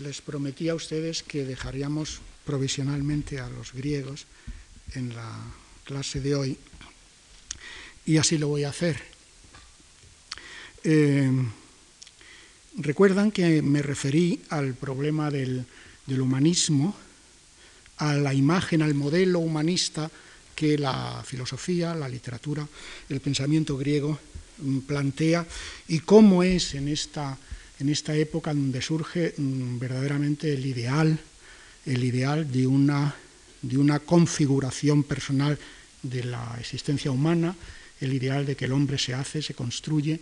les prometí a ustedes que dejaríamos provisionalmente a los griegos en la clase de hoy y así lo voy a hacer. Eh, recuerdan que me referí al problema del, del humanismo, a la imagen, al modelo humanista que la filosofía, la literatura, el pensamiento griego mm, plantea y cómo es en esta, en esta época donde surge mm, verdaderamente el ideal, el ideal de una, de una configuración personal de la existencia humana, el ideal de que el hombre se hace, se construye,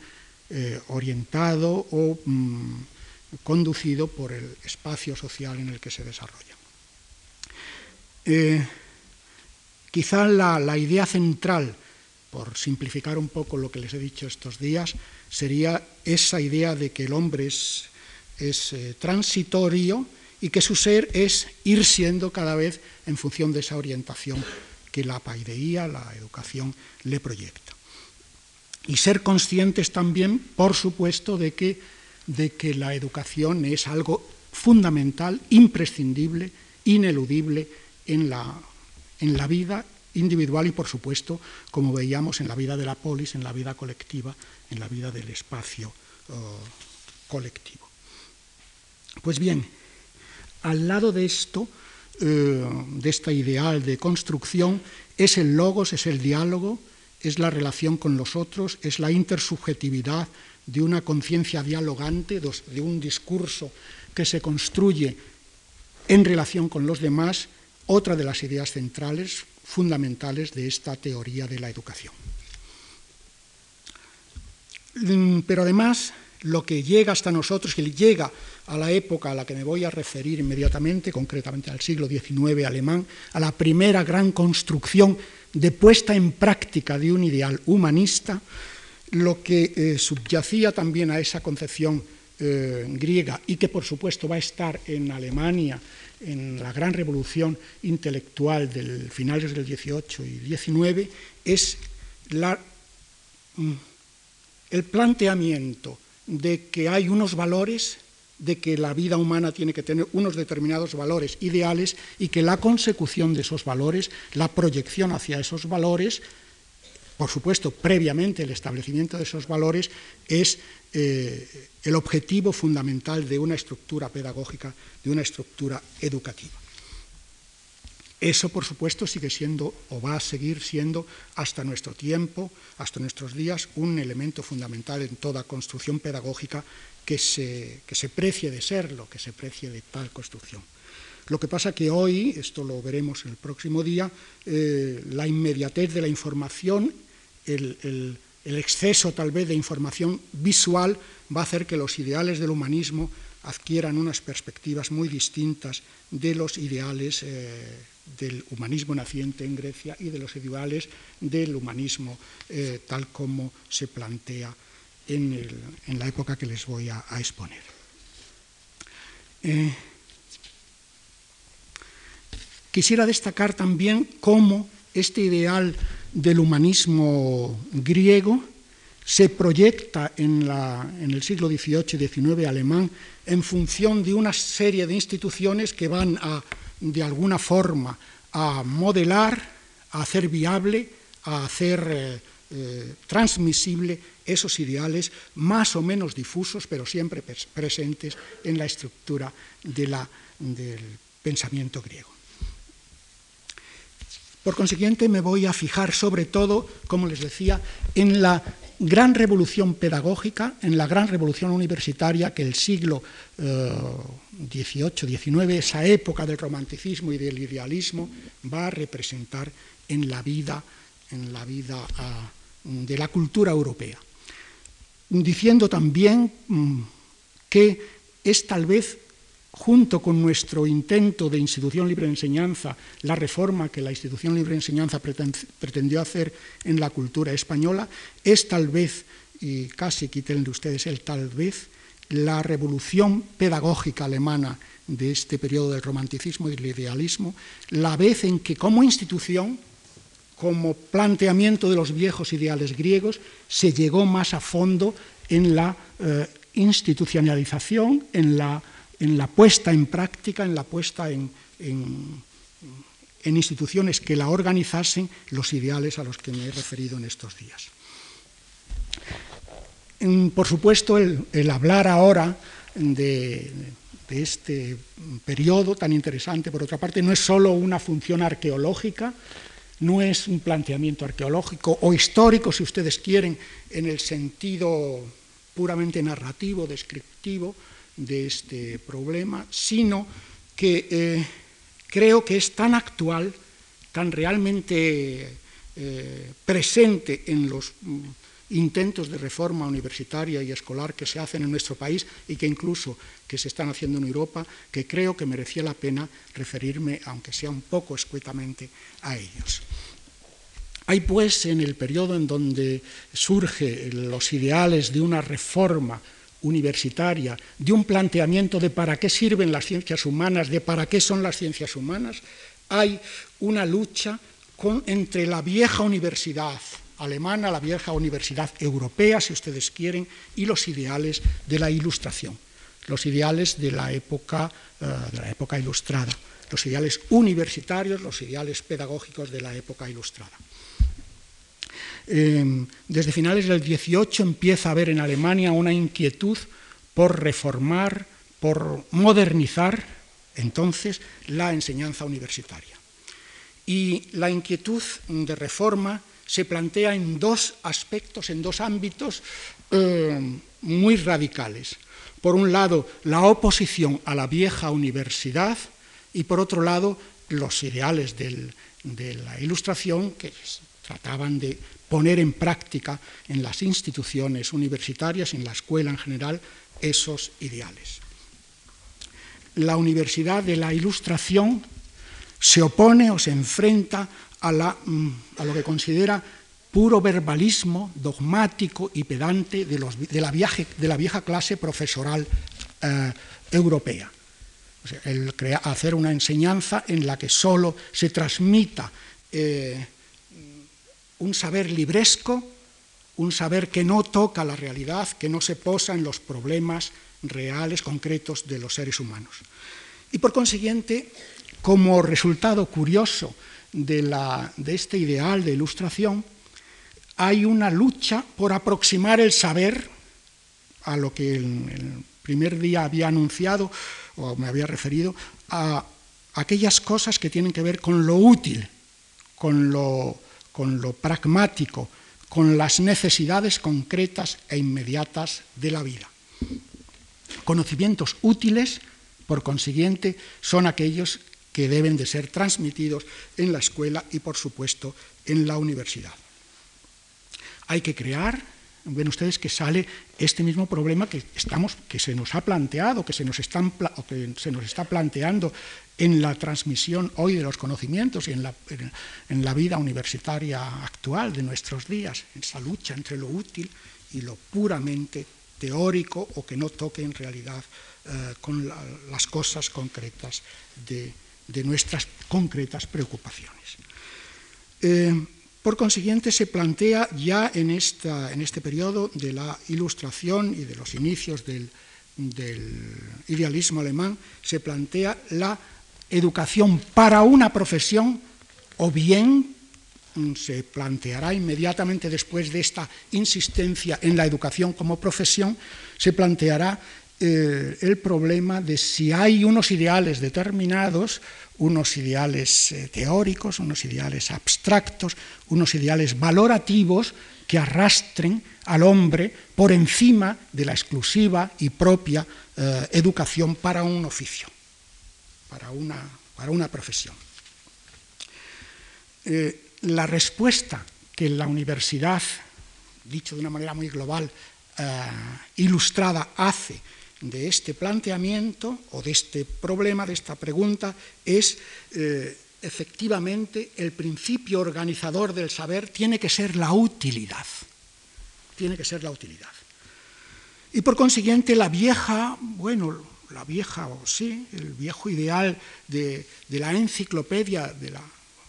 eh, orientado o mm, conducido por el espacio social en el que se desarrolla. Eh, quizá la, idea central, por simplificar un poco lo que les he dicho estos días, sería esa idea de que el hombre es, eh, transitorio y que su ser es ir siendo cada vez en función de esa orientación que la paideía, la educación, le proyecta. Y ser conscientes también, por supuesto, de que, la educación es algo fundamental, imprescindible, ineludible en la vida individual y, por supuesto, como veíamos, en la vida de la polis, en la vida colectiva, en la vida del espacio oh, colectivo. Pues bien, al lado de esto, eh, de esta ideal de construcción, es el logos, es el diálogo, es la relación con los otros, es la intersubjetividad de una conciencia dialogante, de un discurso que se construye en relación con los demás otra de las ideas centrales, fundamentales de esta teoría de la educación. Mm, pero además, lo que llega hasta nosotros, que llega a la época a la que me voy a referir inmediatamente, concretamente al siglo XIX alemán, a la primera gran construcción de puesta en práctica de un ideal humanista, lo que eh, subyacía también a esa concepción eh, griega y que por supuesto va a estar en Alemania en la gran revolución intelectual del finales del 18 y 19 es mm, el planteamiento de que hay unos valores, de que la vida humana tiene que tener unos determinados valores ideales y que la consecución de esos valores, la proyección hacia esos valores, por supuesto, previamente el establecimiento de esos valores, es eh, el objetivo fundamental de una estructura pedagógica, de una estructura educativa. Eso, por supuesto, sigue siendo o va a seguir siendo hasta nuestro tiempo, hasta nuestros días, un elemento fundamental en toda construcción pedagógica que se, que se precie de serlo, que se precie de tal construcción. Lo que pasa que hoy, esto lo veremos el próximo día, eh, la inmediatez de la información, el exceso tal vez de información visual va a hacer que los ideales del humanismo adquieran unas perspectivas muy distintas de los ideales eh, del humanismo naciente en Grecia y de los ideales del humanismo eh, tal como se plantea en, la época que les voy a, exponer. Eh, quisiera destacar también cómo este ideal del humanismo griego se proyecta en, el siglo XVIII y XIX alemán en función de una serie de instituciones que van a, de alguna forma, a modelar, a hacer viable, a hacer eh, eh, transmisible esos ideales más o menos difusos, pero siempre presentes en la estructura del pensamiento griego. Por consiguiente, me voy a fijar sobre todo, como les decía, en la gran revolución pedagógica, en la gran revolución universitaria que el siglo XVIII, eh, esa época del romanticismo y del idealismo, va a representar en la vida, en la vida ah, de la cultura europea. Diciendo también mm, que es tal vez junto con nuestro intento de institución libre de enseñanza, la reforma que la institución libre de enseñanza pretendió hacer en la cultura española, es tal vez, y casi quiten de ustedes el tal vez, la revolución pedagógica alemana de este periodo del romanticismo y del idealismo, la vez en que como institución, como planteamiento de los viejos ideales griegos, se llegó más a fondo en la eh, institucionalización, en la en la puesta en práctica, en la puesta en, instituciones que la organizasen los ideales a los que me he referido en estos días. Por supuesto, el, hablar ahora de, de este periodo tan interesante, por otra parte, no es solo una función arqueológica, no es un planteamiento arqueológico o histórico, si ustedes quieren, en el sentido puramente narrativo, descriptivo de este problema, sino que eh, creo que es tan actual, tan realmente eh, presente en los intentos de reforma universitaria y escolar que se hacen en nuestro país y que incluso que se están haciendo en Europa, que creo que merecía la pena referirme, aunque sea un poco escuetamente, a ellos. Hay pues en el periodo en donde surgen los ideales de una reforma universitaria, de un planteamiento de para qué sirven las ciencias humanas, de para qué son las ciencias humanas, hay una lucha entre la vieja universidad alemana, la vieja universidad europea, si ustedes quieren, y los ideales de la ilustración, los ideales de la época, eh, de la época ilustrada, los ideales universitarios, los ideales pedagógicos de la época ilustrada. Em, desde finales del 18 empieza a haber en Alemania una inquietud por reformar, por modernizar entonces la enseñanza universitaria. Y la inquietud de reforma se plantea en dos aspectos, en dos ámbitos em, muy radicales. Por un lado, la oposición a la vieja universidad y por otro lado, los ideales de la ilustración que trataban de poner en práctica en las instituciones universitarias, en la escuela en general, esos ideales. La Universidad de la Ilustración se opone o se enfrenta a, mm, lo que considera puro verbalismo dogmático y pedante de, la, vieja, clase profesoral eh, europea. el hacer una enseñanza en la que solo se transmita eh, un saber libresco, un saber que no toca la realidad, que no se posa en los problemas reales, concretos de los seres humanos. Y por consiguiente, como resultado curioso de, este ideal de ilustración, hay una lucha por aproximar el saber a lo que el, el primer día había anunciado o me había referido, a aquellas cosas que tienen que ver con lo útil, con lo con lo pragmático, con las necesidades concretas e inmediatas de la vida. Conocimientos útiles, por consiguiente, son aquellos que deben de ser transmitidos en la escuela y, por supuesto, en la universidad. Hay que crear ven ustedes que sale este mismo problema que, estamos, que se nos ha planteado, que se nos, están, que se nos está planteando en la transmisión hoy de los conocimientos y en la, en la, vida universitaria actual de nuestros días, en esa lucha entre lo útil y lo puramente teórico o que no toque en realidad eh, con las cosas concretas de, de, nuestras concretas preocupaciones. Eh, por consiguiente, se plantea ya en, este periodo de la ilustración y de los inicios del, idealismo alemán, se plantea la educación para una profesión o bien mm, se planteará inmediatamente después de esta insistencia en la educación como profesión, se planteará eh, el problema de si hay unos ideales determinados unos ideales eh, teóricos, unos ideales abstractos, unos ideales valorativos que arrastren al hombre por encima de la exclusiva y propia eh, educación para un oficio, para una, para una profesión. Eh, la respuesta que la universidad, dicho de una manera muy global, ilustrada, hace de este planteamiento o de este problema, de esta pregunta, es eh, efectivamente el principio organizador del saber tiene que ser la utilidad. Tiene que ser la utilidad. Y por consiguiente la vieja, bueno, la vieja, o sí, el viejo ideal de, la enciclopedia, de,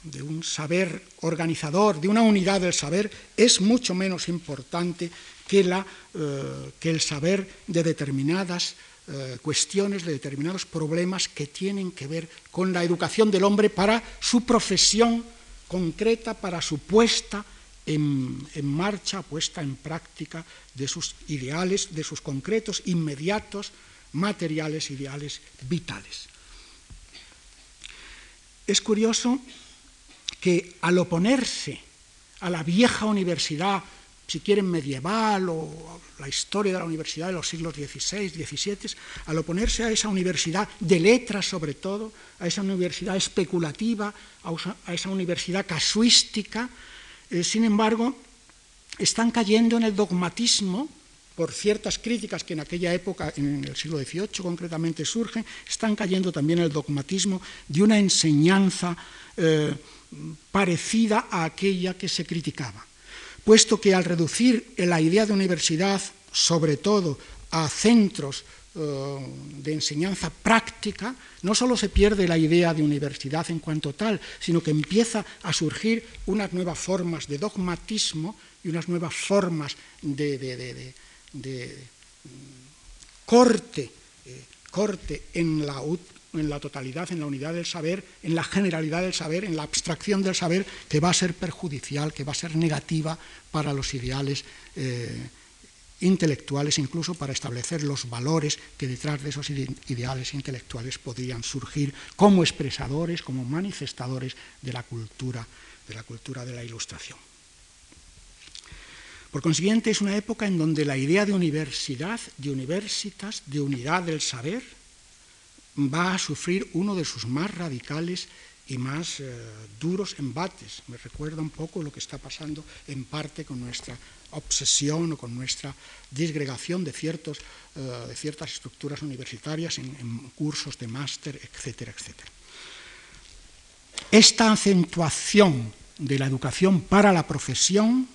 de un saber organizador, de una unidad del saber, es mucho menos importante que, la, eh, que el saber de determinadas eh, cuestiones, de determinados problemas que tienen que ver con la educación del hombre para su profesión concreta, para su puesta en, marcha, puesta en práctica de sus ideales, de sus concretos, inmediatos, materiales, ideales, vitales. Es curioso que al oponerse a la vieja universidad si quieren, medieval o la historia de la universidad de los siglos XVI, XVII, al oponerse a esa universidad de letras sobre todo, a esa universidad especulativa, a esa universidad casuística, eh, sin embargo, están cayendo en el dogmatismo por ciertas críticas que en aquella época, en el siglo XVIII concretamente, surgen, están cayendo también el dogmatismo de una enseñanza eh, parecida a aquella que se criticaba. Puesto que al reducir la idea de universidad, sobre todo a centros eh, de enseñanza práctica, no solo se pierde la idea de universidad en cuanto tal, sino que empieza a surgir unas nuevas formas de dogmatismo y unas nuevas formas de, corte, eh, corte en la en la totalidad, en la unidad del saber, en la generalidad del saber, en la abstracción del saber, que va a ser perjudicial, que va a ser negativa para los ideales eh, intelectuales, incluso para establecer los valores que detrás de esos ideales intelectuales podrían surgir como expresadores, como manifestadores de la cultura, de la cultura de la ilustración. Por consiguiente, es una época en donde la idea de universidad, de universitas, de unidad del saber, va a sufrir uno de sus más radicales y más eh, duros embates. Me recuerda un poco lo que está pasando en parte con nuestra obsesión o con nuestra disgregación de, eh, ciertas estructuras universitarias en, en cursos de máster, etcétera, etcétera. Esta acentuación de la educación para la profesión,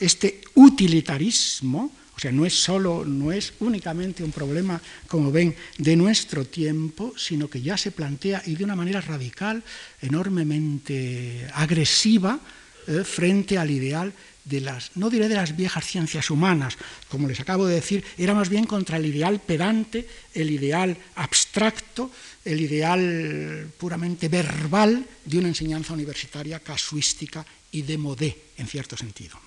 este utilitarismo, o sea, no es solo, no es únicamente un problema, como ven, de nuestro tiempo, sino que ya se plantea y de una manera radical, enormemente agresiva, eh, frente al ideal de las, no diré de las viejas ciencias humanas, como les acabo de decir, era más bien contra el ideal pedante, el ideal abstracto, el ideal puramente verbal de una enseñanza universitaria casuística y de modé, en cierto sentido.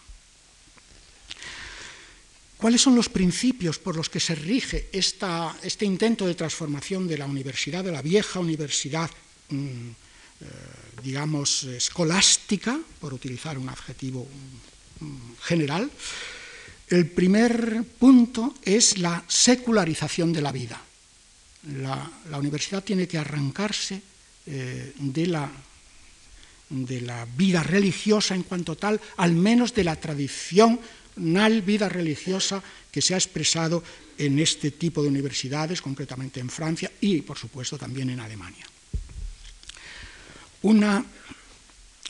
¿Cuáles son los principios por los que se rige este intento de transformación de la universidad, de la vieja universidad, mm, eh, digamos, escolástica, por utilizar un adjetivo mm, general? El primer punto es la secularización de la vida. La, universidad tiene que arrancarse eh, de la de la vida religiosa en cuanto tal, al menos de la tradición vida religiosa que se ha expresado en este tipo de universidades, concretamente en Francia y, por supuesto, también en Alemania. Una,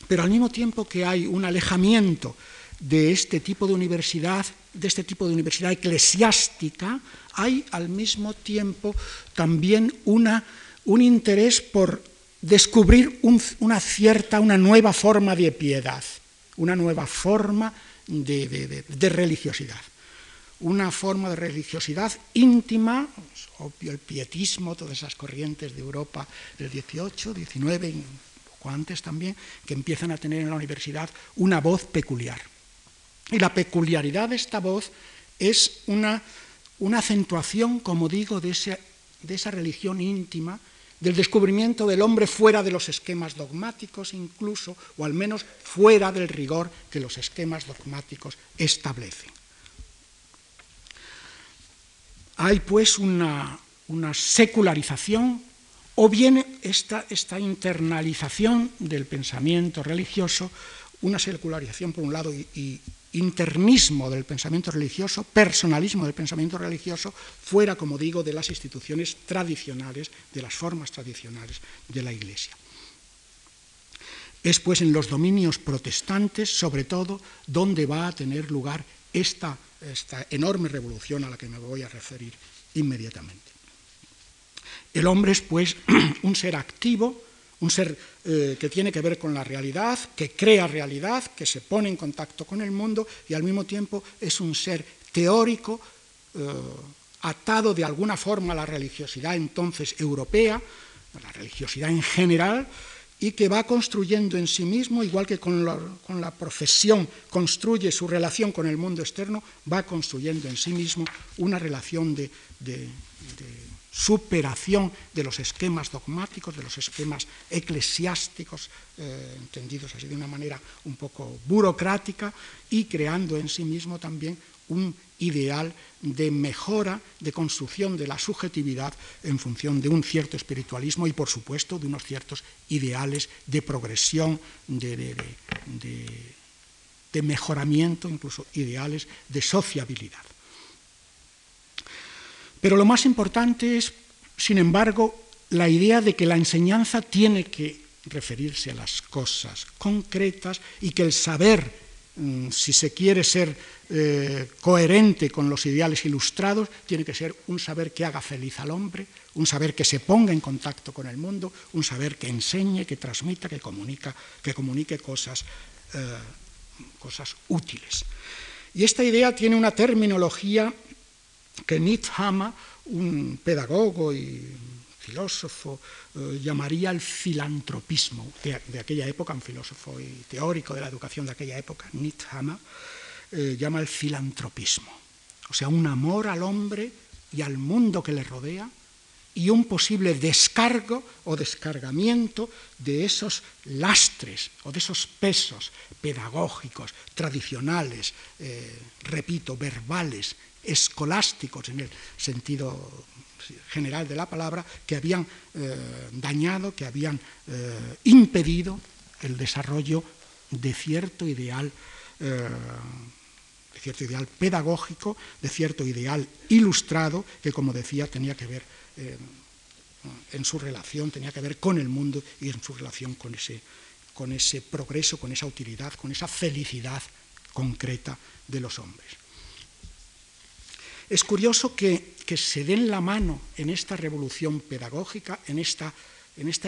pero al mismo tiempo que hay un alejamiento de este tipo de universidad, de este tipo de universidad eclesiástica, hay al mismo tiempo también una, un interés por descubrir una cierta, una nueva forma de piedad, una nueva forma de, religiosidad. Una forma de religiosidad íntima, obvio el pietismo, todas esas corrientes de Europa del 18, 19 y un poco antes también, que empiezan a tener en la universidad una voz peculiar. Y la peculiaridad de esta voz es una, una acentuación, como digo, de, de esa religión íntima del descubrimiento del hombre fuera de los esquemas dogmáticos incluso, o al menos fuera del rigor que los esquemas dogmáticos establecen. Hay pues una, secularización o bien esta, esta, internalización del pensamiento religioso, una secularización por un lado y internismo del pensamiento religioso, personalismo del pensamiento religioso, fuera, como digo, de las instituciones tradicionales, de las formas tradicionales de la Iglesia. Es pues en los dominios protestantes, sobre todo, donde va a tener lugar esta, esta enorme revolución a la que me voy a referir inmediatamente. El hombre es pues un ser activo, un ser eh, que tiene que ver con la realidad, que crea realidad, que se pone en contacto con el mundo y al mismo tiempo es un ser teórico, eh, atado de alguna forma a la religiosidad entonces europea, a la religiosidad en general, y que va construyendo en sí mismo, igual que con la, profesión construye su relación con el mundo externo, va construyendo en sí mismo una relación de, superación de los esquemas dogmáticos, de los esquemas eclesiásticos, eh, entendidos así de una manera un poco burocrática, y creando en sí mismo también un ideal de mejora, de construcción de la subjetividad en función de un cierto espiritualismo y, por supuesto, de unos ciertos ideales de progresión, de, mejoramiento, incluso ideales de sociabilidad. Pero lo más importante es, sin embargo, la idea de que la enseñanza tiene que referirse a las cosas concretas y que el saber Mm, si se quiere ser eh, coherente con los ideales ilustrados, tiene que ser un saber que haga feliz al hombre, un saber que se ponga en contacto con el mundo, un saber que enseñe, que transmita, que, comunica, que comunique cosas, eh, cosas útiles. Y esta idea tiene una terminología que Nietzsche un pedagogo y filósofo eh, llamaría el filantropismo de, aquella época, un filósofo y teórico de la educación de aquella época, Nietzsche llama el filantropismo, o sea, un amor al hombre y al mundo que le rodea y un posible descargo o descargamiento de esos lastres o de esos pesos pedagógicos, tradicionales, eh, repito, verbales, escolásticos en el sentido general de la palabra, que habían eh, dañado, que habían eh, impedido el desarrollo de cierto ideal, eh, de cierto ideal pedagógico, de cierto ideal ilustrado, que como decía tenía que ver en su relación, tenía que ver con el mundo y en su relación con ese, con ese progreso, con esa utilidad, con esa felicidad concreta de los hombres. Es curioso que, se den la mano en esta revolución pedagógica, en esta,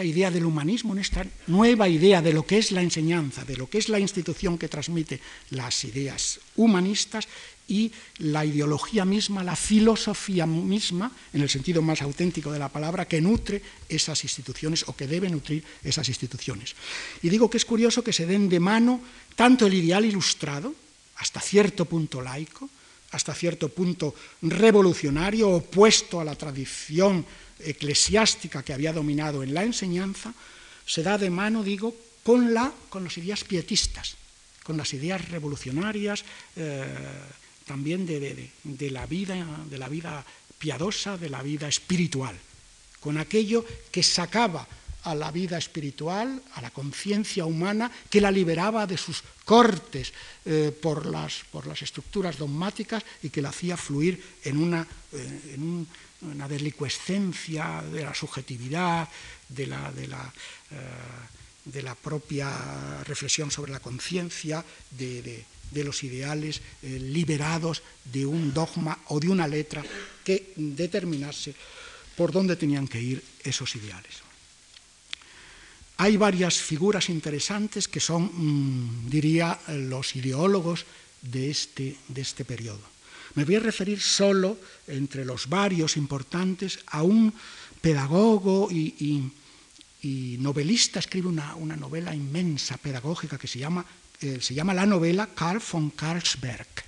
idea del humanismo, en esta nueva idea de lo que es la enseñanza, de lo que es la institución que transmite las ideas humanistas y la ideología misma, la filosofía misma, en el sentido más auténtico de la palabra, que nutre esas instituciones o que debe nutrir esas instituciones. Y digo que es curioso que se den de mano tanto el ideal ilustrado, hasta cierto punto laico, hasta cierto punto revolucionario, opuesto a la tradición eclesiástica que había dominado en la enseñanza, se da de mano, digo, con, la, con las ideas pietistas, con las ideas revolucionarias eh, también de, la vida, de la vida piadosa, de la vida espiritual, con aquello que sacaba a la vida espiritual, a la conciencia humana, que la liberaba de sus cortes eh, por, las, por, las, estructuras dogmáticas y que la hacía fluir en una, eh, en una de la subjetividad, de la, de la, eh, de la propia reflexión sobre la conciencia, de, de, los ideales liberados de un dogma o de una letra que determinase por dónde tenían que ir esos ideales. Hay varias figuras interesantes que son, mm, diría, los ideólogos de este, de este periodo. Me voy a referir solo, entre los varios importantes, a un pedagogo y, novelista, escribe una, novela inmensa, pedagógica, que se llama, eh, se llama la novela Karl von Karlsberg.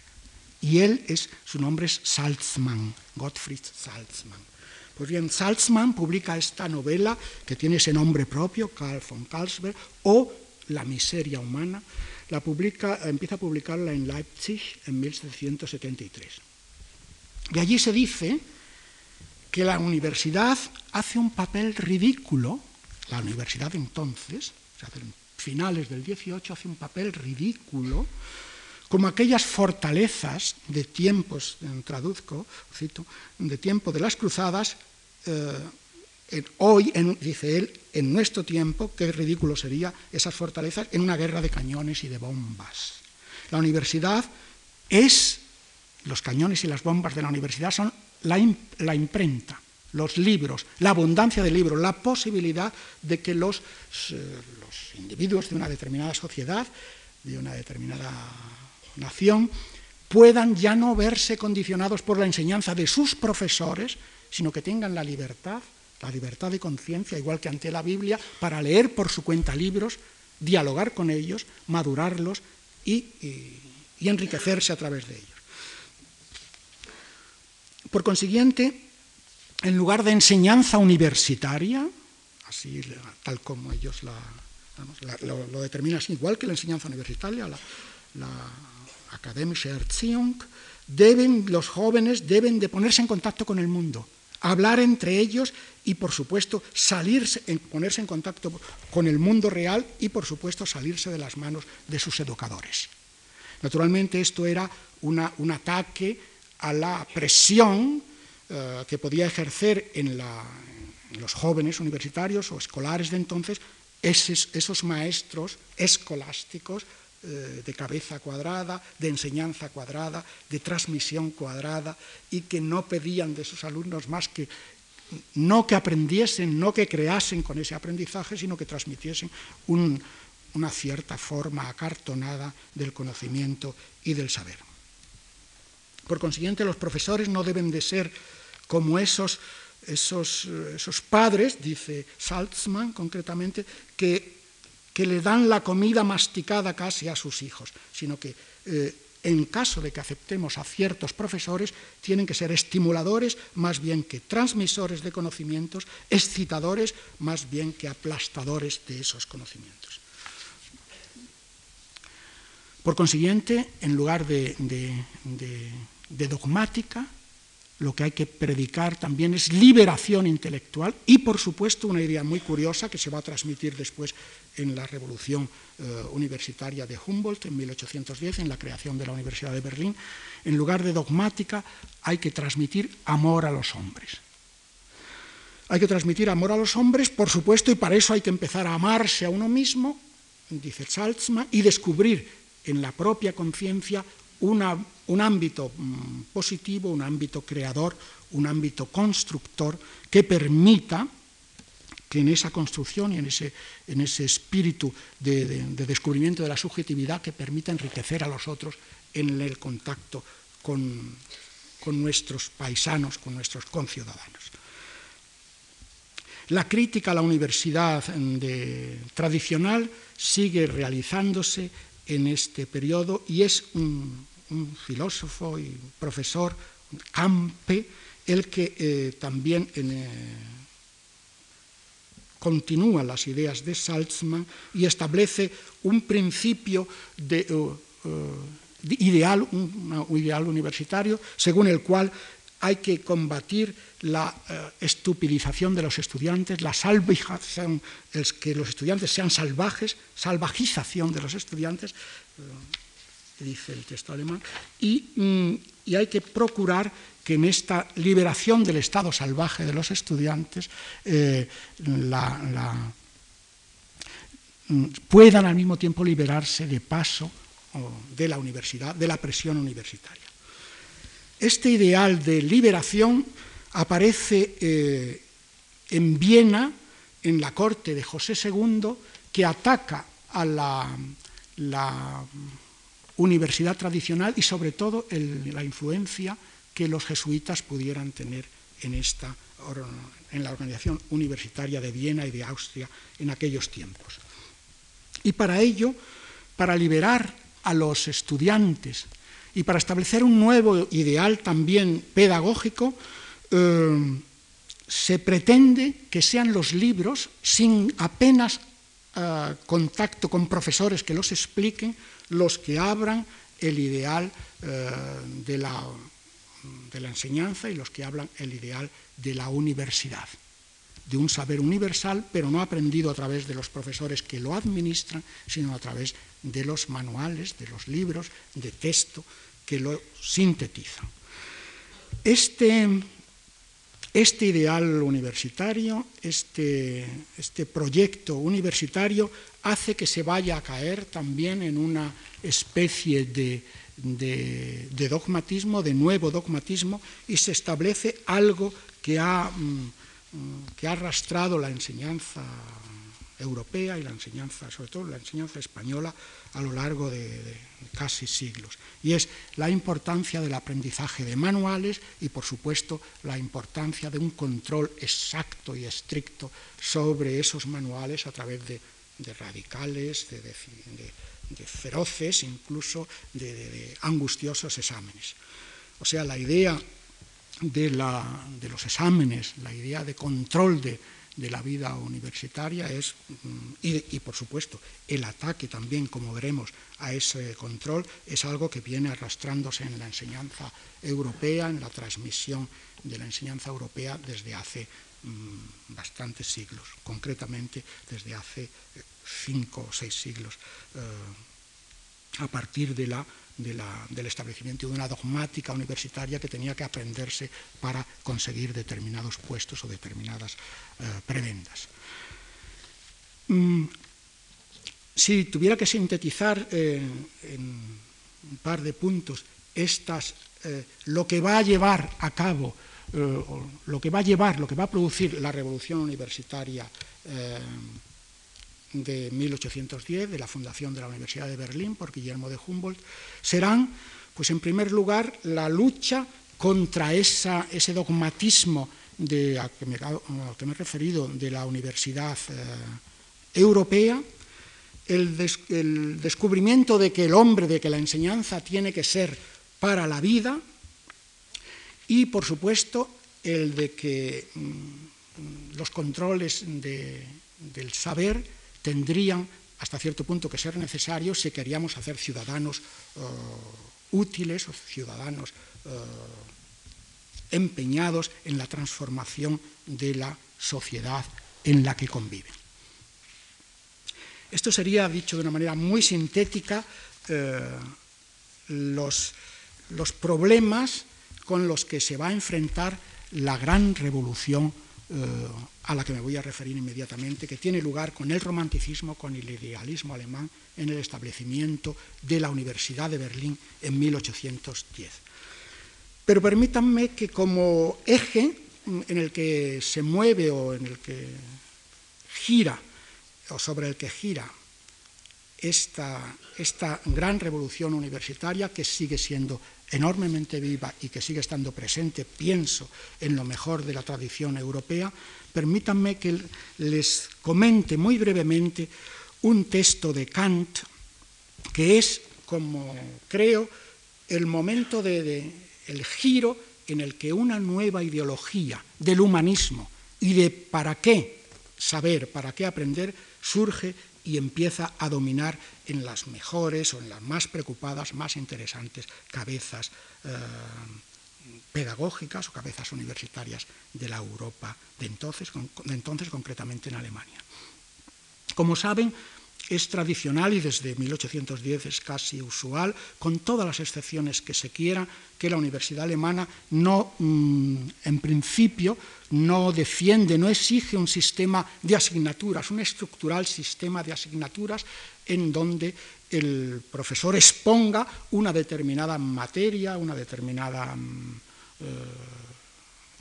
Y él es, su nombre es Salzmann, Gottfried Salzmann. Pues bien, Salzmann publica esta novela que tiene ese nombre propio, Karl von Karlsberg, o La miseria humana. La publica, empieza a publicarla en Leipzig en 1773. De allí se dice que la universidad hace un papel ridículo, la universidad entonces, o sea, finales del 18, hace un papel ridículo, como aquellas fortalezas de tiempos, traduzco, cito, de tiempo de las cruzadas, eh, hoy, dice él, en nuestro tiempo, qué ridículo sería esas fortalezas en una guerra de cañones y de bombas. La universidad es, los cañones y las bombas de la universidad son la, imprenta, los libros, la abundancia de libros, la posibilidad de que los, eh, los individuos de una determinada sociedad, de una determinada nación puedan ya no verse condicionados por la enseñanza de sus profesores, sino que tengan la libertad, la libertad de conciencia, igual que ante la Biblia, para leer por su cuenta libros, dialogar con ellos, madurarlos y, enriquecerse a través de ellos. Por consiguiente, en lugar de enseñanza universitaria, así tal como ellos la, lo, determinan igual que la enseñanza universitaria, la Akademische Erziehung, deben, los jóvenes deben de ponerse en contacto con el mundo, hablar entre ellos y, por supuesto, salirse, ponerse en contacto con el mundo real y, por supuesto, salirse de las manos de sus educadores. Naturalmente, esto era un ataque a la presión eh, que podía ejercer en, los jóvenes universitarios o escolares de entonces esos, maestros escolásticos eh, de cabeza cuadrada, de enseñanza cuadrada, de transmisión cuadrada, y que no pedían de sus alumnos más que no que aprendiesen, no que creasen con ese aprendizaje, sino que transmitiesen una cierta forma acartonada del conocimiento y del saber. Por consiguiente, los profesores no deben de ser como esos, esos, esos padres, dice Salzman concretamente, que, que, le dan la comida masticada casi a sus hijos, sino que eh, en caso de que aceptemos a ciertos profesores, tienen que ser estimuladores más bien que transmisores de conocimientos, excitadores más bien que aplastadores de esos conocimientos. Por consiguiente, en lugar de, de dogmática, lo que hay que predicar también es liberación intelectual y, por supuesto, una idea muy curiosa que se va a transmitir después en la revolución eh, universitaria de Humboldt en 1810, en la creación de la Universidad de Berlín. En lugar de dogmática, hay que transmitir amor a los hombres. Hay que transmitir amor a los hombres, por supuesto, y para eso hay que empezar a amarse a uno mismo, dice Salzman, y descubrir en la propia conciencia un ámbito mm, positivo, un ámbito creador, un ámbito constructor que permita en esa construcción y en ese, en ese espíritu de, descubrimiento de la subjetividad que permita enriquecer a los otros en el contacto con, nuestros paisanos, con nuestros conciudadanos. La crítica a la universidad mm, tradicional sigue realizándose en este periodo y es un, un filósofo y profesor, Campe, el que eh, también eh, continúa las ideas de Salzman y establece un principio de, uh, ideal, un, ideal universitario, según el cual hay que combatir la uh, estupidización de los estudiantes, la salvajización, el que los estudiantes sean salvajes, salvajización de los estudiantes. Dice el texto alemán, mm, y, hay que procurar que en esta liberación del estado salvaje de los estudiantes eh, mm, puedan al mismo tiempo liberarse de paso de la universidad, de la presión universitaria. Este ideal de liberación aparece eh, en Viena, en la corte de José II, que ataca a la universidad tradicional y sobre todo la influencia que los jesuitas pudieran tener en, esta, en la organización universitaria de Viena y de Austria en aquellos tiempos. Y para ello, para liberar a los estudiantes y para establecer un nuevo ideal también pedagógico, eh, se pretende que sean los libros, sin apenas eh, contacto con profesores que los expliquen, los que abran el ideal eh, de, la, de la enseñanza y los que hablan el ideal de la universidad de un saber universal, pero no aprendido a través de los profesores que lo administran, sino a través de los manuales, de los libros, de texto que lo sintetizan. Este, este ideal universitario, este, este proyecto universitario hace que se vaya a caer también en una especie de, dogmatismo, de nuevo dogmatismo, y se establece algo que ha, mm, que ha arrastrado la enseñanza europea y la enseñanza, sobre todo la enseñanza española, a lo largo de, casi siglos. Y es la importancia del aprendizaje de manuales y, por supuesto, la importancia de un control exacto y estricto sobre esos manuales a través de, radicales, de, feroces, incluso de, angustiosos exámenes. O sea, la idea de los exámenes, la idea de control de de la vida universitaria es, mm, y, por supuesto, el ataque también, como veremos, a ese control es algo que viene arrastrándose en la enseñanza europea, en la transmisión de la enseñanza europea desde hace mm, bastantes siglos, concretamente desde hace eh, cinco o seis siglos, eh, a partir de la del establecimiento de una dogmática universitaria que tenía que aprenderse para conseguir determinados puestos o determinadas eh, prebendas. Mm, si tuviera que sintetizar en un par de puntos estas, lo que va a llevar a cabo, lo que va a llevar, lo que va a producir la revolución universitaria de 1810, de la fundación de la Universidad de Berlín por Guillermo de Humboldt, serán, pues en primer lugar, la lucha contra ese dogmatismo de, al, que me, he referido de la Universidad eh, Europea, el descubrimiento de que el hombre, de que la enseñanza tiene que ser para la vida y, por supuesto, el de que mm, los controles de, del saber tendrían hasta cierto punto que ser necesarios si queríamos hacer ciudadanos eh, útiles o ciudadanos eh, empeñados en la transformación de la sociedad en la que conviven. Esto sería, dicho de una manera muy sintética, eh, los problemas con los que se va a enfrentar la gran revolución eh, a la que me voy a referir inmediatamente, que tiene lugar con el romanticismo, con el idealismo alemán en el establecimiento de la Universidad de Berlín en 1810. Pero permítanme que como eje en el que se mueve o en el que gira, o sobre el que gira esta, esta gran revolución universitaria que sigue siendo enormemente viva y que sigue estando presente, pienso, en lo mejor de la tradición europea, permítanme que les comente muy brevemente un texto de Kant que es, como creo, el momento de, el giro en el que una nueva ideología del humanismo y de para qué saber, para qué aprender, surge y empieza a dominar en las mejores o en las más preocupadas, más interesantes cabezas eh, pedagógicas o cabezas universitarias de la Europa de entonces, de entonces, concretamente en Alemania. Como saben, es tradicional y desde 1810 es casi usual, con todas las excepciones que se quieran, que la universidad alemana no, mm, en principio, no defiende, no exige un sistema de asignaturas, un estructural sistema de asignaturas en donde el profesor exponga una determinada materia, una determinada, mm, eh,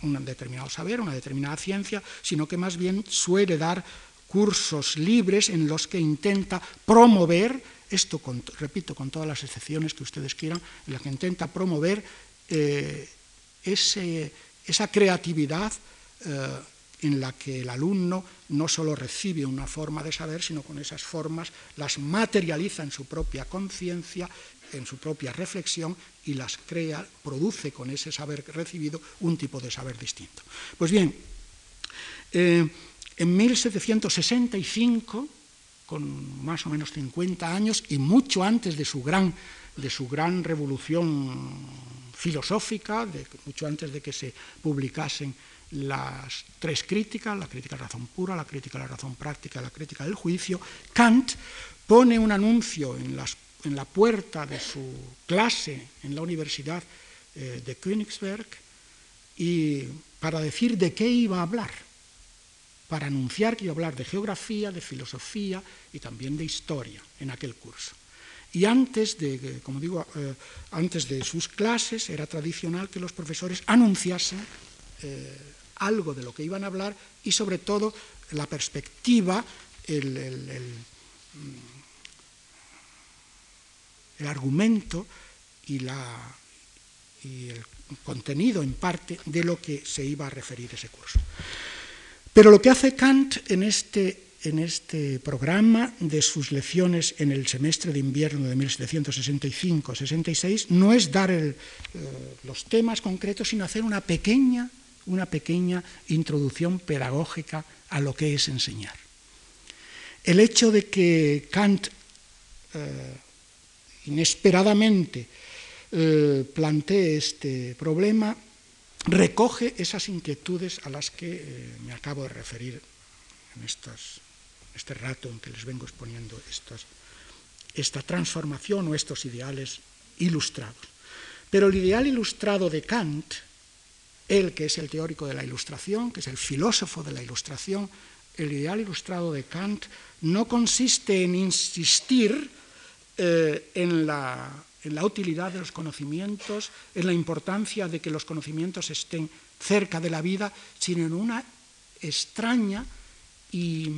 un determinado saber, una determinada ciencia, sino que más bien suele dar cursos libres en los que intenta promover, esto repito con todas las excepciones que ustedes quieran, en los que intenta promover eh, esa creatividad eh, en la que el alumno no solo recibe una forma de saber, sino con esas formas las materializa en su propia conciencia, en su propia reflexión y las crea, produce con ese saber recibido un tipo de saber distinto. Pues bien, eh, en 1765, con más o menos 50 años y mucho antes de su gran, de su gran revolución filosófica, mucho antes de que se publicasen las tres críticas, la crítica de la razón pura, la crítica de la razón práctica la crítica del juicio, Kant pone un anuncio en, la puerta de su clase en la Universidad eh, de Königsberg y para decir de qué iba a hablar para anunciar que iba a hablar de geografía, de filosofía y también de historia en aquel curso. Y antes de, como digo, eh, antes de sus clases era tradicional que los profesores anunciasen eh, algo de lo que iban a hablar y sobre todo la perspectiva el, el argumento y el contenido en parte de lo que se iba a referir ese curso. Pero lo que hace Kant en este, en este programa de sus lecciones en el semestre de invierno de 1765-66 no es dar eh, los temas concretos, sino hacer una pequeña, una pequeña introducción pedagógica a lo que es enseñar. El hecho de que Kant eh, inesperadamente eh, plantee este problema recoge esas inquietudes a las que eh, me acabo de referir en este rato en que les vengo exponiendo esta transformación o estos ideales ilustrados. Pero el ideal ilustrado de Kant, él que es el teórico de la ilustración, que es el filósofo de la ilustración, el ideal ilustrado de Kant no consiste en insistir eh, en, la, en la utilidad de los conocimientos, en la importancia de que los conocimientos estén cerca de la vida, sino en una extraña y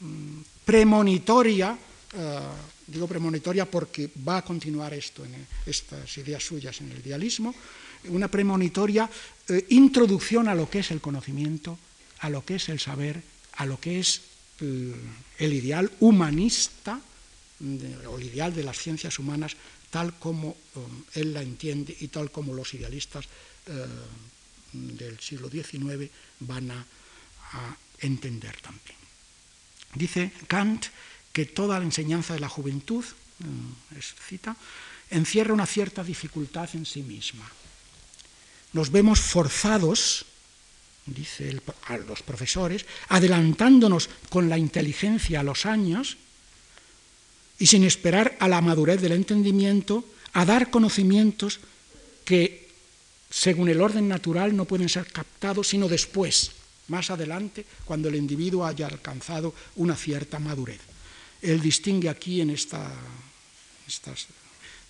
mm, premonitoria, eh, digo premonitoria porque va a continuar esto en estas ideas suyas en el idealismo, una premonitoria eh, introducción a lo que es el conocimiento, a lo que es el saber, a lo que es eh, el ideal humanista o el ideal de las ciencias humanas tal como um, él la entiende y tal como los idealistas eh, del siglo XIX van a, entender también. Dice Kant que toda la enseñanza de la juventud, es cita, encierra una cierta dificultad en sí misma. Nos vemos forzados, dice a los profesores, adelantándonos con la inteligencia a los años, y sin esperar a la madurez del entendimiento, a dar conocimientos que, según el orden natural, no pueden ser captados sino después, más adelante, cuando el individuo haya alcanzado una cierta madurez. Él distingue aquí en esta,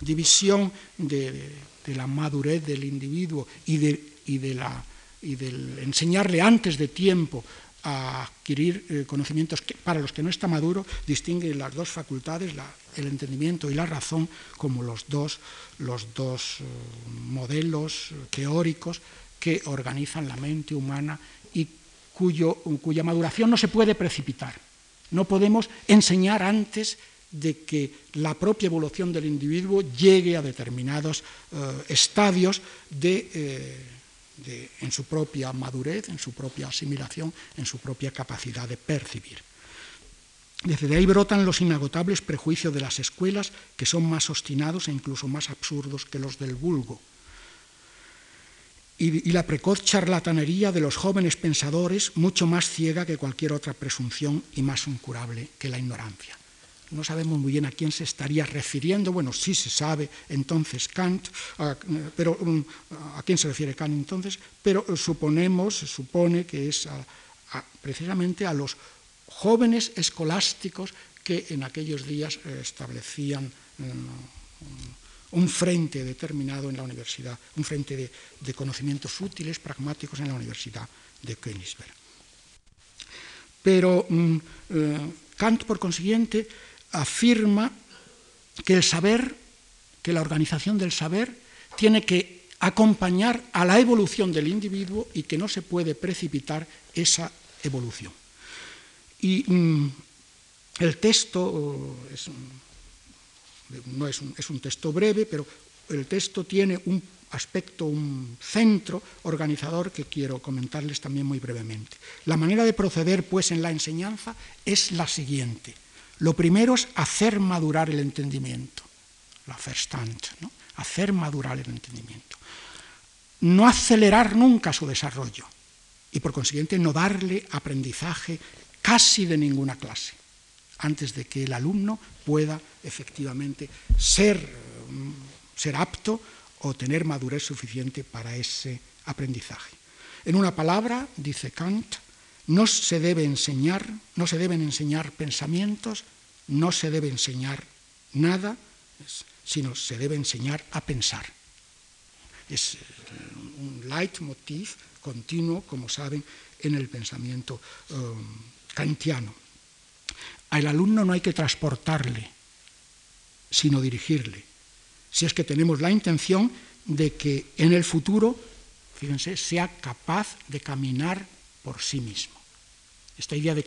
división de, la madurez del individuo y, de, la, y del enseñarle antes de tiempo a adquirir eh, conocimientos que, para los que no está maduro, distingue las dos facultades, el entendimiento y la razón, como los dos, los dos eh, modelos teóricos que organizan la mente humana y cuyo, cuya maduración no se puede precipitar. No podemos enseñar antes de que la propia evolución del individuo llegue a determinados eh, estadios de en su propia madurez, en su propia asimilación, en su propia capacidad de percibir. Desde ahí brotan los inagotables prejuicios de las escuelas, que son más obstinados e incluso más absurdos que los del vulgo. Y, la precoz charlatanería de los jóvenes pensadores, mucho más ciega que cualquier otra presunción y más incurable que la ignorancia. No sabemos muy bien a quién se estaría refiriendo, bueno, sí se sabe entonces Kant, pero um, a quién se refiere Kant entonces, pero suponemos, se supone que es precisamente a los jóvenes escolásticos que en aquellos días eh, establecían mm, un frente determinado en la universidad, un frente de, de conocimientos útiles, pragmáticos en la Universidad de Königsberg. Pero mm, eh, Kant, por consiguiente, afirma que el saber, que la organización del saber tiene que acompañar a la evolución del individuo y que no se puede precipitar esa evolución. Y mm, el texto es, no es un, es un texto breve, pero el texto tiene un aspecto, un centro organizador que quiero comentarles también muy brevemente. La manera de proceder, pues, en la enseñanza es la siguiente. Lo primero es hacer madurar el entendimiento, la Verstand, ¿no? hacer madurar el entendimiento. No acelerar nunca su desarrollo y por consiguiente no darle aprendizaje casi de ninguna clase antes de que el alumno pueda efectivamente ser, mm, ser apto o tener madurez suficiente para ese aprendizaje. En una palabra, dice Kant, no se debe enseñar, no se deben enseñar pensamientos, no se debe enseñar nada, sino se debe enseñar a pensar. Es eh, un leitmotiv continuo, como saben, en el pensamiento um, kantiano. Al alumno no hay que transportarle, sino dirigirle. Si es que tenemos la intención de que en el futuro, fíjense, sea capaz de caminar por sí mismo. Esta idea de,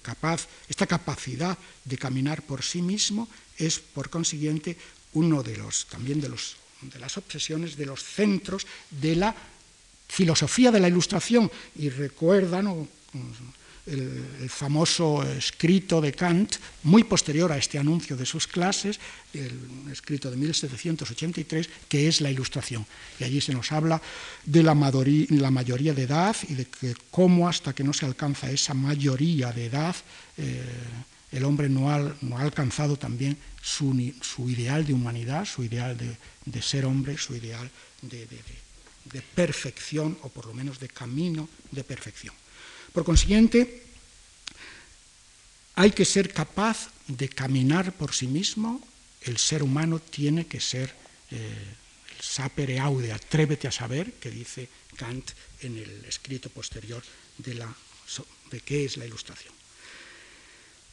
capaz, esta capacidad de caminar por sí mismo es, por consiguiente, uno de los también de, los, de las obsesiones, de los centros de la filosofía de la ilustración. Y recuerdan, el, famoso escrito de Kant, muy posterior a este anuncio de sus clases, el escrito de 1783, que es la ilustración. Y allí se nos habla de la, mayoría de edad y de que cómo hasta que no se alcanza esa mayoría de edad, eh, el hombre no ha, no ha alcanzado también su, su, ideal de humanidad, su ideal de, de ser hombre, su ideal de, de perfección, o por lo menos de camino de perfección. Por consiguiente, hay que ser capaz de caminar por sí mismo, el ser humano tiene que ser eh, el sapere aude, atrévete a saber, que dice Kant en el escrito posterior de, la, de qué es la ilustración.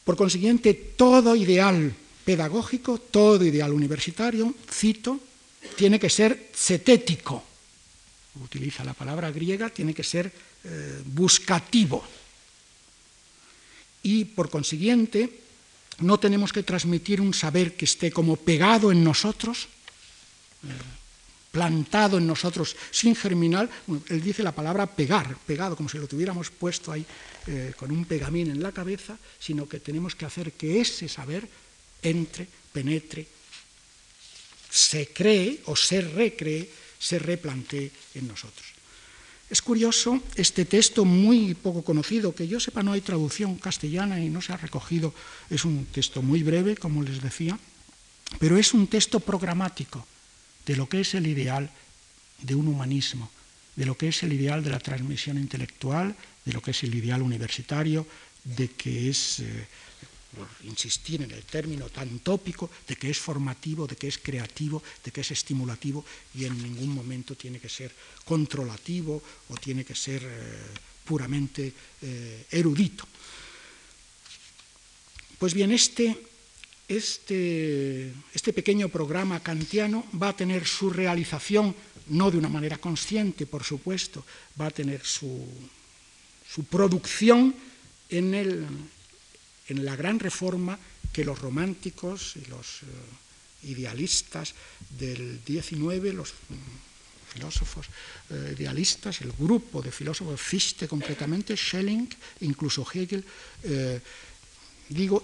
Por consiguiente, todo ideal pedagógico, todo ideal universitario, cito, tiene que ser cetético, utiliza la palabra griega, tiene que ser eh, buscativo. Y por consiguiente, no tenemos que transmitir un saber que esté como pegado en nosotros, eh, plantado en nosotros sin germinar. él dice la palabra pegar, pegado, como si lo tuviéramos puesto ahí eh, con un pegamín en la cabeza, sino que tenemos que hacer que ese saber entre, penetre, se cree o se recree, se replantee en nosotros. Es curioso este texto muy poco conocido, que yo sepa no hay traducción castellana y no se ha recogido, es un texto muy breve, como les decía, pero es un texto programático de lo que es el ideal de un humanismo, de lo que es el ideal de la transmisión intelectual, de lo que es el ideal universitario, de que es eh, insistir en el término tan tópico de que es formativo, de que es creativo, de que es estimulativo y en ningún momento tiene que ser controlativo o tiene que ser eh, puramente eh, erudito. Pues bien, este, este, este pequeño programa kantiano va a tener su realización, no de una manera consciente, por supuesto, va a tener su, su producción en el, en la gran reforma que los románticos y los eh, idealistas del XIX, los mm, filósofos eh, idealistas, el grupo de filósofos Fichte concretamente, Schelling, incluso Hegel, eh, digo,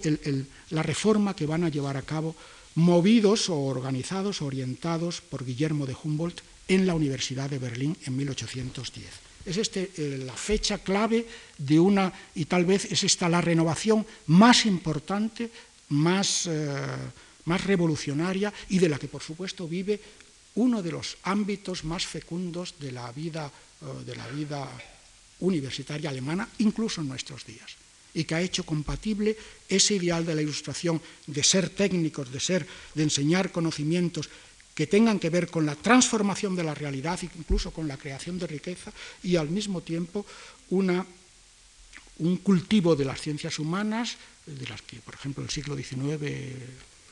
la reforma que van a llevar a cabo movidos o organizados, orientados por Guillermo de Humboldt en la Universidad de Berlín en 1810. Es este, eh, la fecha clave de una, y tal vez es esta la renovación más importante, más, eh, más revolucionaria y de la que, por supuesto, vive uno de los ámbitos más fecundos de la vida, eh, de la vida universitaria alemana, incluso en nuestros días y que ha hecho compatible ese ideal de la ilustración de ser técnicos, de ser, de enseñar conocimientos que tengan que ver con la transformación de la realidad, incluso con la creación de riqueza, y al mismo tiempo una, un cultivo de las ciencias humanas, de las que, por ejemplo, el siglo XIX,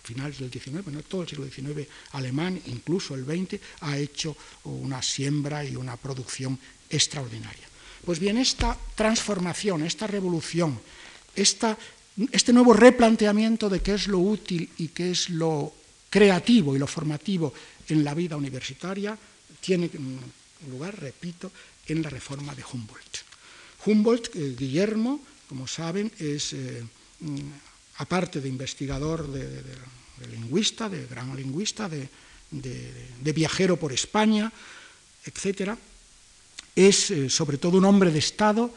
finales del XIX, no todo el siglo XIX alemán, incluso el XX, ha hecho una siembra y una producción extraordinaria. Pues bien, esta transformación, esta revolución, esta, este nuevo replanteamiento de qué es lo útil y qué es lo creativo y lo formativo en la vida universitaria tiene lugar, repito, en la reforma de Humboldt. Humboldt, eh, Guillermo, como saben, es, eh, mm, aparte de investigador, de, lingüista, de gran lingüista, de, viajero por España, etc., es eh, sobre todo un hombre de Estado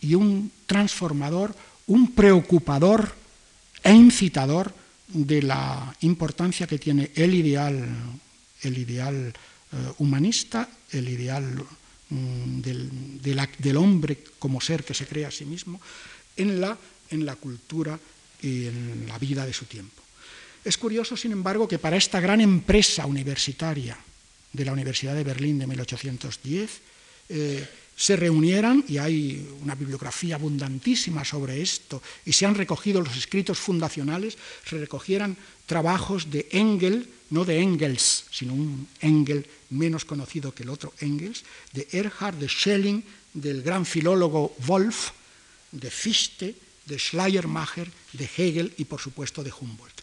y un transformador, un preocupador e incitador de la importancia que tiene el ideal, el ideal eh, humanista, el ideal mm, del, hombre como ser que se crea a sí mismo, en la, en la cultura y en la vida de su tiempo. Es curioso, sin embargo, que para esta gran empresa universitaria de la Universidad de Berlín de 1810, eh, se reunieran, y hay una bibliografía abundantísima sobre esto, y se han recogido los escritos fundacionales, se recogieran trabajos de Engel, no de Engels, sino un Engel menos conocido que el otro Engels, de Erhard, de Schelling, del gran filólogo Wolf, de Fichte, de Schleiermacher, de Hegel y por supuesto de Humboldt.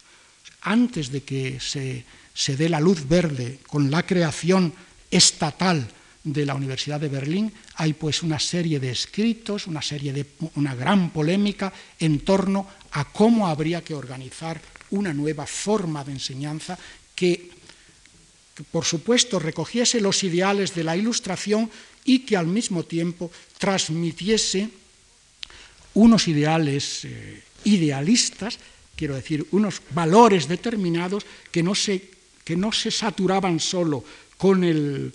Antes de que se, se dé la luz verde con la creación estatal de la Universidad de Berlín, hay pues una serie de escritos, una serie de una gran polémica en torno a cómo habría que organizar una nueva forma de enseñanza que, por supuesto recogiese los ideales de la ilustración y que al mismo tiempo transmitiese unos ideales eh, idealistas, quiero decir, unos valores determinados que no se, que no se saturaban solo con, el,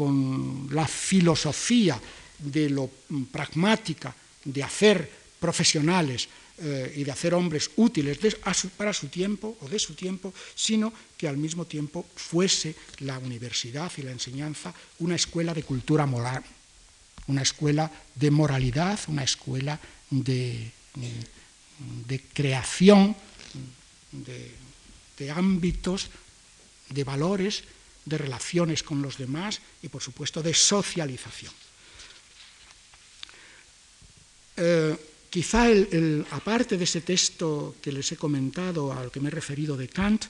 con la filosofía de lo pragmática, de hacer profesionales eh, y de hacer hombres útiles para su tiempo o de su tiempo, sino que al mismo tiempo fuese la universidad y la enseñanza una escuela de cultura moral, una escuela de moralidad, una escuela de, creación de ámbitos, de valores, de relaciones con los demás y, por supuesto, de socialización. Eh, quizá, el, aparte de ese texto que les he comentado, al que me he referido de Kant,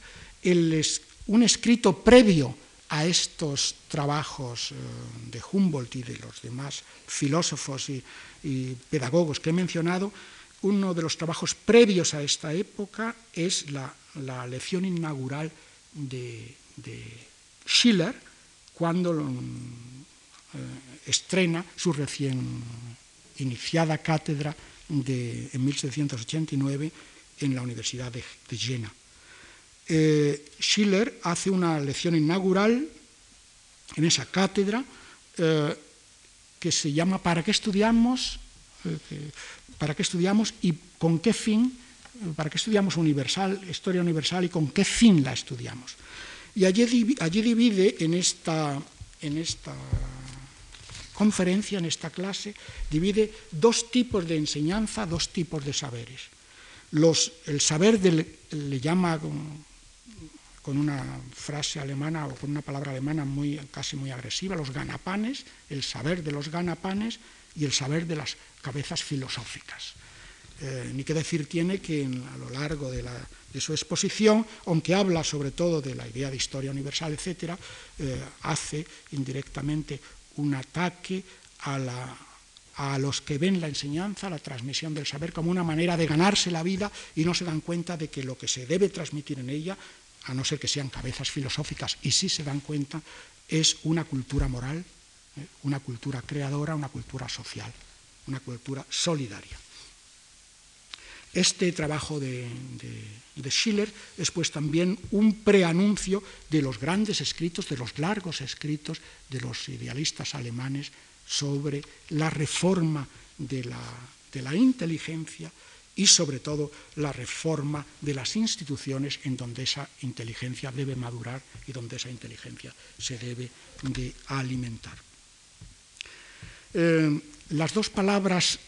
un escrito previo a estos trabajos eh, de Humboldt y de los demás filósofos y, pedagogos que he mencionado, uno de los trabajos previos a esta época es la, la lección inaugural de, de, Schiller cuando eh, estrena su recién iniciada cátedra de, en 1789 en la Universidad de, de Jena eh, Schiller hace una lección inaugural en esa cátedra eh, que se llama ¿Para qué estudiamos? ¿Para qué estudiamos y con qué fin? ¿Para qué estudiamos universal, historia universal y con qué fin la estudiamos? Y allí, divide en esta, en esta conferencia, en esta clase, divide dos tipos de enseñanza, dos tipos de saberes. Los, el saber del, le llama con una frase alemana o con una palabra alemana muy, casi muy agresiva, los ganapanes, el saber de los ganapanes y el saber de las cabezas filosóficas. Eh, ni qué decir tiene que a lo largo de, su exposición, aunque habla sobre todo de la idea de historia universal, etc., eh, hace indirectamente un ataque a, los que ven la enseñanza, la transmisión del saber como una manera de ganarse la vida y no se dan cuenta de que lo que se debe transmitir en ella a no ser que sean cabezas filosóficas, y si se dan cuenta, es una cultura moral, ¿eh? una cultura creadora, una cultura social, una cultura solidaria. Este trabajo de, Schiller es pues también un preanuncio de los grandes escritos, de los largos escritos de los idealistas alemanes sobre la reforma de la, de la inteligencia, y sobre todo la reforma de las instituciones en donde esa inteligencia debe madurar y donde esa inteligencia se debe de alimentar. Eh, las dos palabras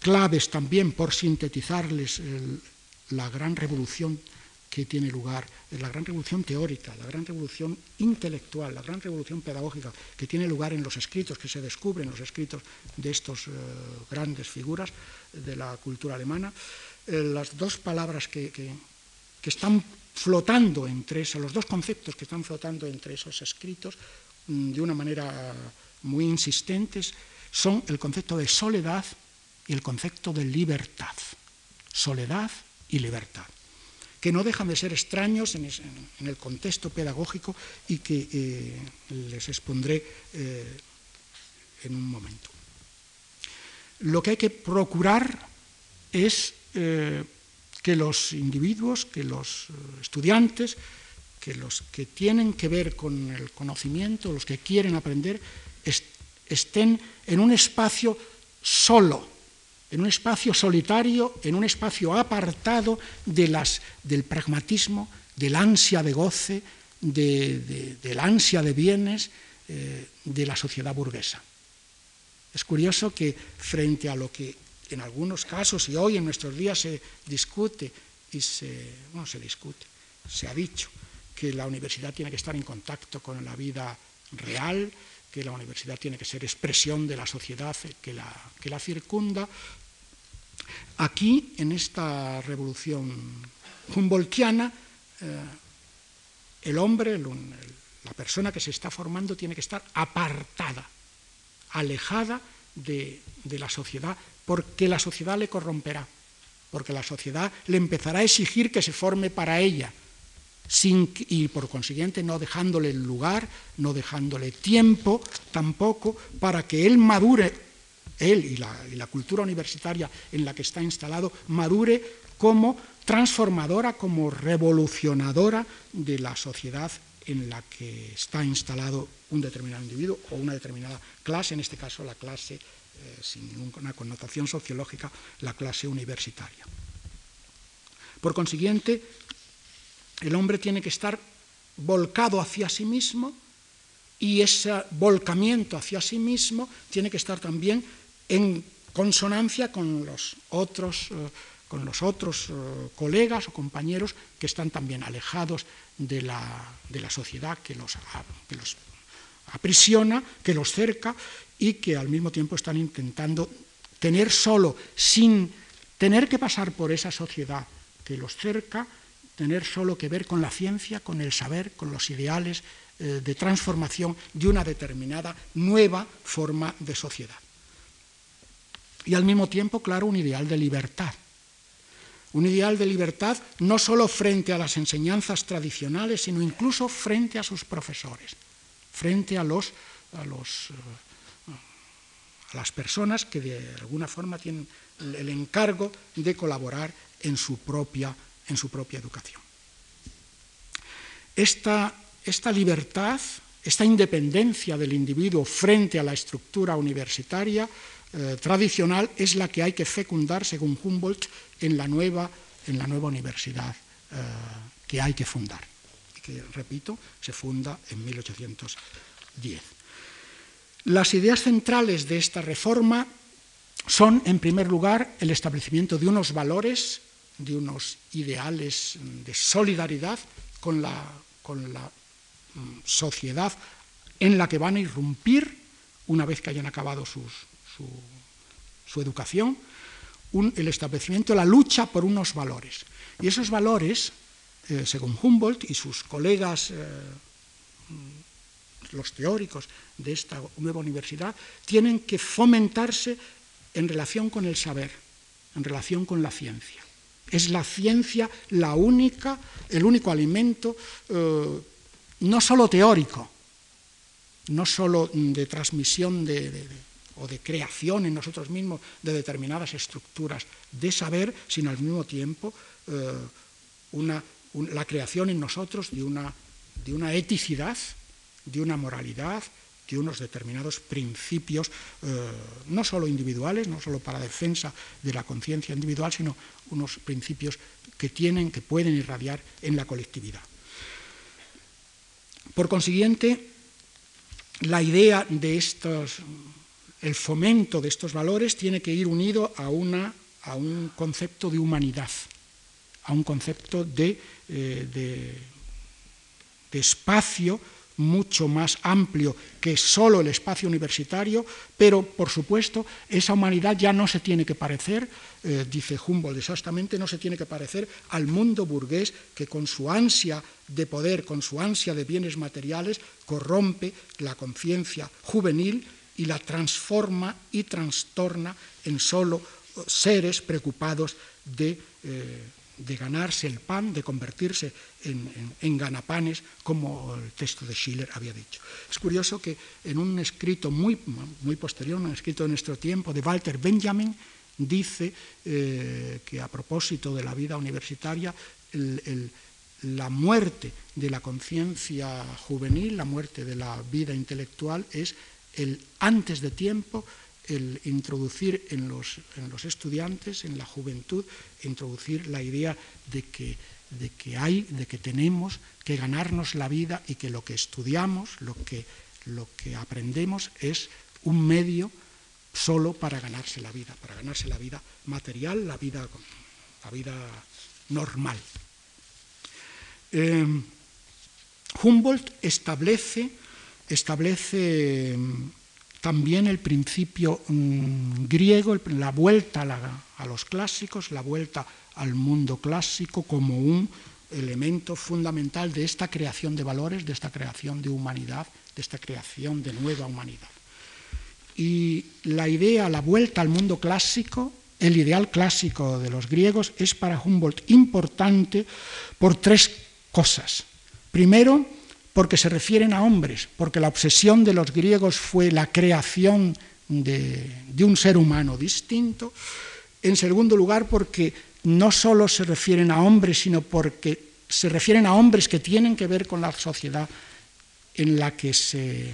claves también por sintetizarles la gran revolución que tiene lugar, la gran revolución teórica, la gran revolución intelectual, la gran revolución pedagógica que tiene lugar en los escritos, que se descubren en los escritos de estas eh, grandes figuras de la cultura alemana, eh, las dos palabras que, están flotando entre esos, los dos conceptos que están flotando entre esos escritos mm, de una manera muy insistentes son el concepto de soledad y el concepto de libertad. Soledad y libertad que no dejan de ser extraños en, el contexto pedagógico y que eh, les expondré eh, en un momento. Lo que hay que procurar es eh, que los individuos, que los estudiantes, que los que tienen que ver con el conocimiento, los que quieren aprender, est estén en un espacio solo, en un espacio solitario, en un espacio apartado del pragmatismo, del ansia de goce, de, de, del ansia de bienes eh, de la sociedad burguesa. Es curioso que frente a lo que en algunos casos y hoy en nuestros días se discute y se, bueno, se discute, se ha dicho que la universidad tiene que estar en contacto con la vida real, que la universidad tiene que ser expresión de la sociedad que la, que la circunda. Aquí, en esta revolución humboldtiana, eh, el hombre, la persona que se está formando, tiene que estar apartada, alejada de, de la sociedad, porque la sociedad le corromperá, porque la sociedad le empezará a exigir que se forme para ella, y por consiguiente no dejándole lugar, no dejándole tiempo tampoco para que él madure, él y la, y la cultura universitaria en la que está instalado, madure como transformadora, como revolucionadora de la sociedad en la que está instalado un determinado individuo o una determinada clase, en este caso la clase, eh, sin ninguna connotación sociológica, la clase universitaria. Por consiguiente, el hombre tiene que estar volcado hacia sí mismo y ese volcamiento hacia sí mismo tiene que estar también en consonancia con los otros, eh, con los otros eh, colegas o compañeros que están también alejados de la, sociedad que los aprisiona, que los cerca y que al mismo tiempo están intentando tener solo, sin tener que pasar por esa sociedad que los cerca, tener solo que ver con la ciencia, con el saber, con los ideales eh, de transformación de una determinada nueva forma de sociedad. Y al mismo tiempo, claro, un ideal de libertad. Un ideal de libertad no solo frente a las enseñanzas tradicionales, sino incluso frente a sus profesores, frente a, los, a, los, eh, a las personas que de alguna forma tienen el encargo de colaborar en su propia en su propia educación. Esta, esta libertad, esta independencia del individuo frente a la estructura universitaria eh, tradicional es la que hay que fecundar, según Humboldt, en la nueva, en la nueva universidad eh, que hay que fundar. Y que, repito, se funda en 1810. Las ideas centrales de esta reforma son, en primer lugar, el establecimiento de unos valores de unos ideales de solidaridad con la, con la mm, sociedad en la que van a irrumpir una vez que hayan acabado su, educación, el establecimiento, la lucha por unos valores. Y esos valores, eh, según Humboldt y sus colegas, eh, los teóricos de esta nueva universidad, tienen que fomentarse en relación con el saber, en relación con la ciencia. Es la ciencia la única, el único alimento, eh, no solo teórico, no solo de transmisión o de creación en nosotros mismos de determinadas estructuras de saber, sino al mismo tiempo eh, la creación en nosotros de una, de una eticidad, de una moralidad, de unos determinados principios, eh, no solo individuales, no solo para defensa de la conciencia individual, sino unos principios que tienen, que pueden irradiar en la colectividad. Por consiguiente, la idea de estos, el fomento de estos valores tiene que ir unido a, una, a un concepto de humanidad, a un concepto de, eh, de, de espacio mucho más amplio que solo el espacio universitario, pero por supuesto esa humanidad ya no se tiene que parecer, eh, dice Humboldt exactamente, no se tiene que parecer al mundo burgués que con su ansia de poder, con su ansia de bienes materiales, corrompe la conciencia juvenil y la transforma y trastorna en solo eh, seres preocupados de... Eh, de ganarse el pan, de convertirse en, ganapanes, como el texto de Schiller había dicho. Es curioso que en un escrito muy, muy posterior, un escrito de nuestro tiempo, de Walter Benjamin, dice eh, que a propósito de la vida universitaria, la muerte de la conciencia juvenil, la muerte de la vida intelectual, es el antes de tiempo el introducir en los, estudiantes, en la juventud, introducir la idea de que, de que hay, de que tenemos que ganarnos la vida y que lo que estudiamos, lo que, lo que aprendemos es un medio solo para ganarse la vida, para ganarse la vida material, la vida, la vida normal. Eh, Humboldt establece, establece también el principio mm, griego, la vuelta a, los clásicos, la vuelta al mundo clásico como un elemento fundamental de esta creación de valores, de esta creación de humanidad, de esta creación de nueva humanidad. Y la idea, la vuelta al mundo clásico, el ideal clásico de los griegos, es para Humboldt importante por tres cosas. Primero, porque se refieren a hombres, porque la obsesión de los griegos fue la creación de, un ser humano distinto. En segundo lugar, porque no solo se refieren a hombres, sino porque se refieren a hombres que tienen que ver con la sociedad en la que se,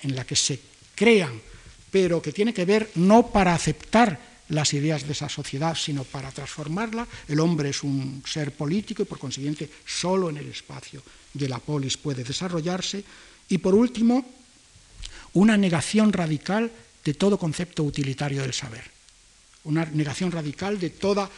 en la que se crean, pero que tiene que ver no para aceptar las ideas de esa sociedad, sino para transformarla. El hombre es un ser político y por consiguiente solo en el espacio de la polis puede desarrollarse. Y por último, una negación radical de todo concepto utilitario del saber, una negación radical de toda,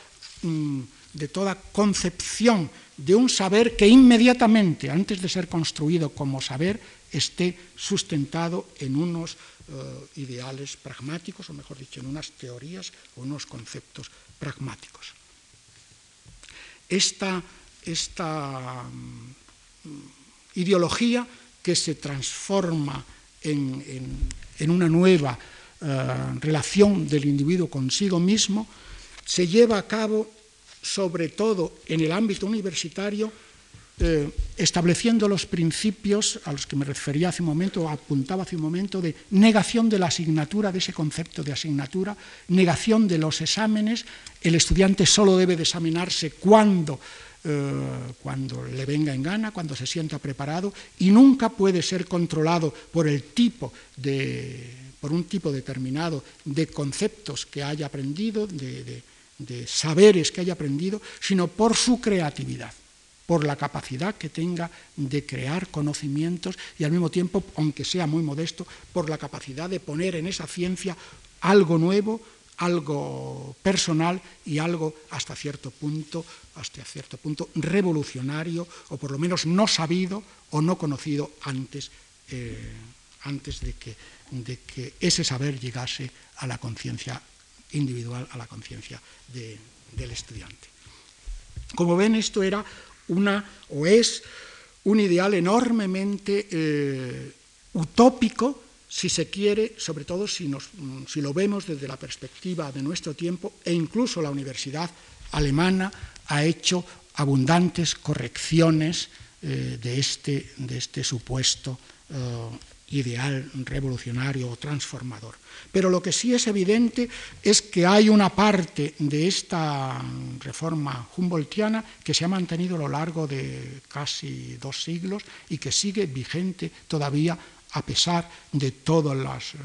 mm, de toda concepción de un saber que inmediatamente, antes de ser construido como saber, esté sustentado en unos eh, ideales pragmáticos, o mejor dicho, en unas teorías o unos conceptos pragmáticos. Esta, esta mm, ideología que se transforma en, una nueva eh, relación del individuo consigo mismo, se lleva a cabo sobre todo en el ámbito universitario eh, estableciendo los principios a los que me refería hace un momento, apuntaba hace un momento, de negación de la asignatura, de ese concepto de asignatura, negación de los exámenes, el estudiante solo debe de examinarse cuando, eh, cuando le venga en gana, cuando se sienta preparado, y nunca puede ser controlado por el tipo de por un tipo determinado de conceptos que haya aprendido, de saberes que haya aprendido, sino por su creatividad por la capacidad que tenga de crear conocimientos y al mismo tiempo, aunque sea muy modesto, por la capacidad de poner en esa ciencia algo nuevo, algo personal y algo hasta cierto punto, hasta cierto punto revolucionario o por lo menos no sabido o no conocido antes, eh, antes de, que, de que ese saber llegase a la conciencia individual, a la conciencia del estudiante. Como ven, esto era una o es un ideal enormemente eh, utópico, si se quiere, sobre todo si, lo vemos desde la perspectiva de nuestro tiempo, e incluso la Universidad Alemana ha hecho abundantes correcciones eh, de, este, de, este, supuesto eh, ideal revolucionario o transformador. Pero lo que sí es evidente es que hay una parte de esta reforma humboldtiana que se ha mantenido a lo largo de casi dos siglos y que sigue vigente todavía a pesar de todos los eh,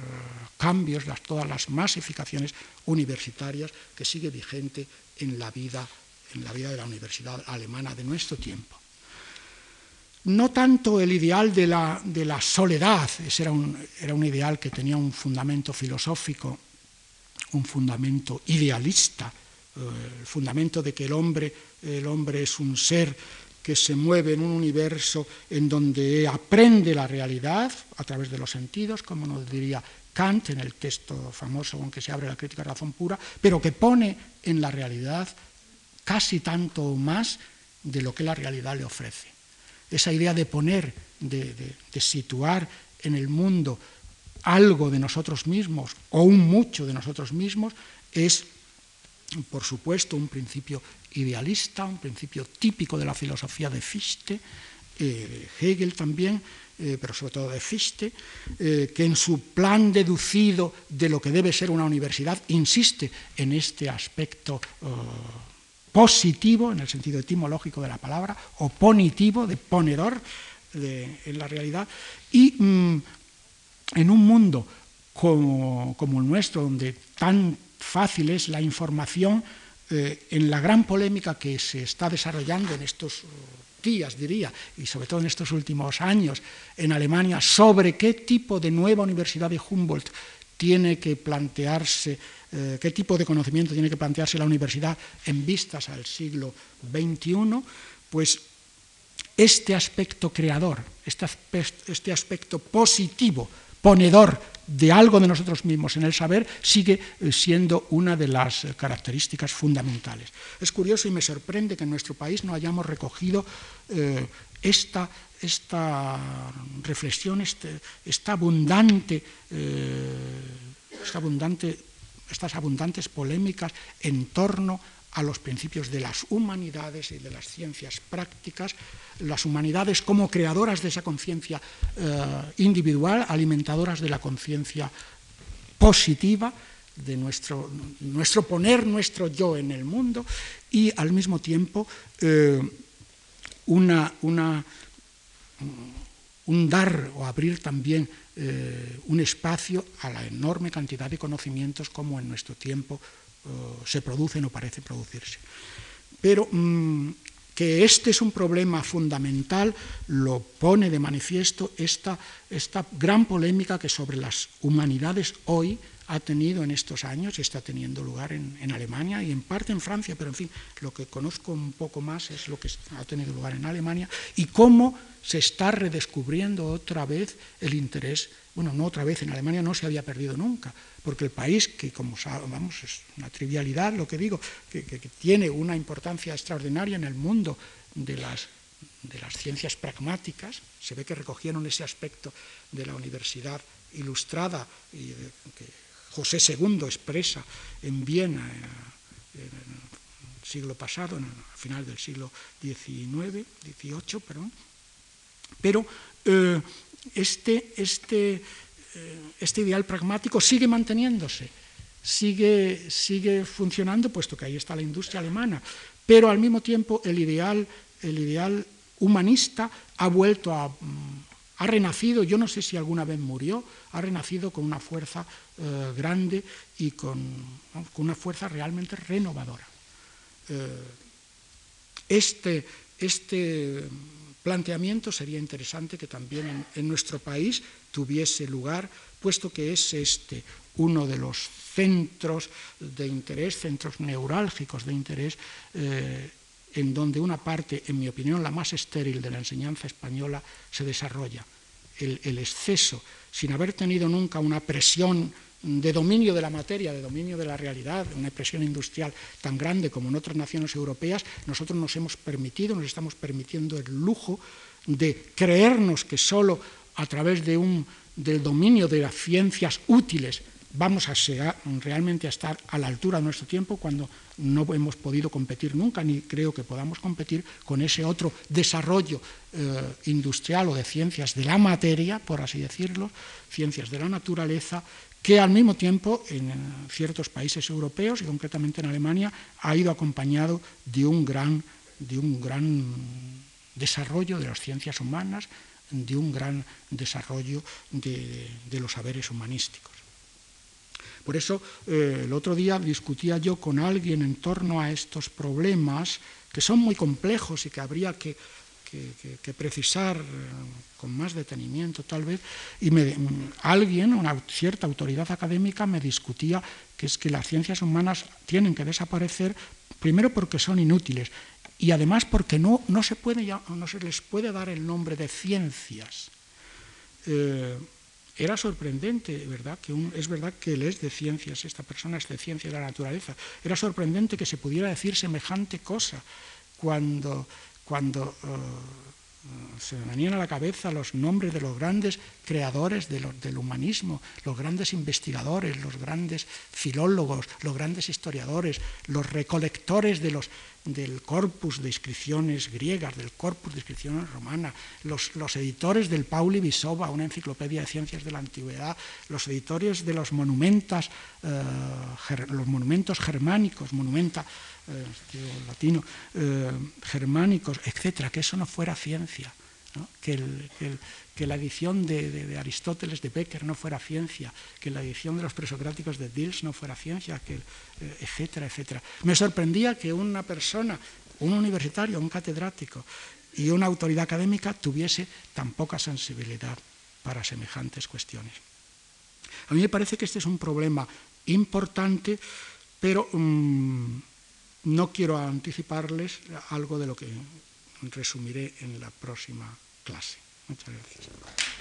cambios, todas las masificaciones universitarias que sigue vigente en la vida en la vida de la universidad alemana de nuestro tiempo no tanto el ideal de la, soledad, ese era un, ideal que tenía un fundamento filosófico, un fundamento idealista, eh, el fundamento de que el hombre, es un ser que se mueve en un universo en donde aprende la realidad a través de los sentidos, como nos diría Kant en el texto famoso con que se abre la crítica de razón pura, pero que pone en la realidad casi tanto o más de lo que la realidad le ofrece esa idea de poner, de, situar en el mundo algo de nosotros mismos o un mucho de nosotros mismos, es, por supuesto, un principio idealista, un principio típico de la filosofía de Fichte, eh, Hegel también, eh, pero sobre todo de Fichte, eh, que en su plan deducido de lo que debe ser una universidad insiste en este aspecto positivo, en el sentido etimológico de la palabra, o ponitivo, de ponedor en la realidad, y mm, en un mundo como, el nuestro, donde tan fácil es la información, eh, en la gran polémica que se está desarrollando en estos días, diría, y sobre todo en estos últimos años en Alemania, sobre qué tipo de nueva universidad de Humboldt tiene que plantearse, eh, qué tipo de conocimiento tiene que plantearse la universidad en vistas al siglo XXI, pues este aspecto creador, este, este aspecto positivo, ponedor de algo de nosotros mismos en el saber, sigue eh, siendo una de las características fundamentales. Es curioso y me sorprende que en nuestro país no hayamos recogido eh, esta, esta, reflexión, este, esta abundante, eh, esta abundante, estas abundantes polémicas en torno a los principios de las humanidades y de las ciencias prácticas, las humanidades como creadoras de esa conciencia eh, individual, alimentadoras de la conciencia positiva, de nuestro, nuestro, poner nuestro yo en el mundo y al mismo tiempo eh, una, una, un dar o abrir también eh, un espacio a la enorme cantidad de conocimientos como en nuestro tiempo se producen o parece producirse. Pero mm, que este es un problema fundamental lo pone de manifiesto esta, esta gran polémica que sobre las humanidades hoy ha tenido en estos años y está teniendo lugar en, en, Alemania y en parte en Francia, pero en fin, lo que conozco un poco más es lo que ha tenido lugar en Alemania y cómo se está redescubriendo otra vez el interés, bueno, no otra vez, en Alemania no se había perdido nunca, porque el país, que como vamos, es una trivialidad lo que digo, que, que, que tiene una importancia extraordinaria en el mundo de las, de las ciencias pragmáticas, se ve que recogieron ese aspecto de la universidad ilustrada y de, que José II expresa en Viena eh, en el siglo pasado, en final del siglo XIX, XVIII, perdón. Pero eh, este, este, eh, este, ideal pragmático sigue manteniéndose, sigue, sigue funcionando, puesto que ahí está la industria alemana, pero al mismo tiempo el ideal, el ideal humanista ha vuelto a, mm, ha renacido, yo no sé si alguna vez murió, ha renacido con una fuerza eh, grande y con, una fuerza realmente renovadora. Eh, este, este, planteamiento sería interesante que también en, en, nuestro país tuviese lugar, puesto que es este uno de los centros de interés, centros neurálgicos de interés. Eh, en donde una parte, en mi opinión, la más estéril de la enseñanza española se desarrolla. El, exceso, sin haber tenido nunca una presión de dominio de la materia, de dominio de la realidad, una presión industrial tan grande como en otras naciones europeas, nosotros nos hemos permitido, nos estamos permitiendo el lujo de creernos que solo a través de un, del dominio de las ciencias útiles vamos a ser, realmente a estar a la altura de nuestro tiempo cuando no hemos podido competir nunca, ni creo que podamos competir con ese otro desarrollo eh, industrial o de ciencias de la materia, por así decirlo, ciencias de la naturaleza, que al mismo tiempo en ciertos países europeos y concretamente en Alemania ha ido acompañado de un gran, de un gran desarrollo de las ciencias humanas, de un gran desarrollo de, de los saberes humanísticos. Por eso eh, el otro día discutía yo con alguien en torno a estos problemas que son muy complejos y que habría que, precisar eh, con más detenimiento tal vez, y me, alguien, una cierta autoridad académica, me discutía que es que las ciencias humanas tienen que desaparecer, primero porque son inútiles, y además porque no, no, se, puede, no se les puede dar el nombre de ciencias. Eh, era sorprendente, ¿verdad? Que es verdad que él es de ciencias, esta persona es de ciencias de la naturaleza. Era sorprendente que se pudiera decir semejante cosa cuando, cuando uh, se venían a la cabeza los nombres de los grandes creadores del humanismo, los grandes investigadores, los grandes filólogos, los grandes historiadores, los recolectores de los, del corpus de inscripciones griegas, del corpus de inscripciones romanas, los, los, editores del Pauli Visova, una enciclopedia de ciencias de la antigüedad, los editores de los monumentos, eh, los monumentos germánicos, monumenta eh, latino, eh, germánicos, etcétera, que eso no fuera ciencia, que, el, que, la edición de, Aristóteles de Becker no fuera ciencia, que la edición de los presocráticos de Dils no fuera ciencia, que, eh, etcétera, etcétera. Me sorprendía que una persona, un universitario, un catedrático y una autoridad académica tuviese tan poca sensibilidad para semejantes cuestiones. A mí me parece que este es un problema importante, pero um, no quiero anticiparles algo de lo que resumiré en la próxima clase. 잘라주세요.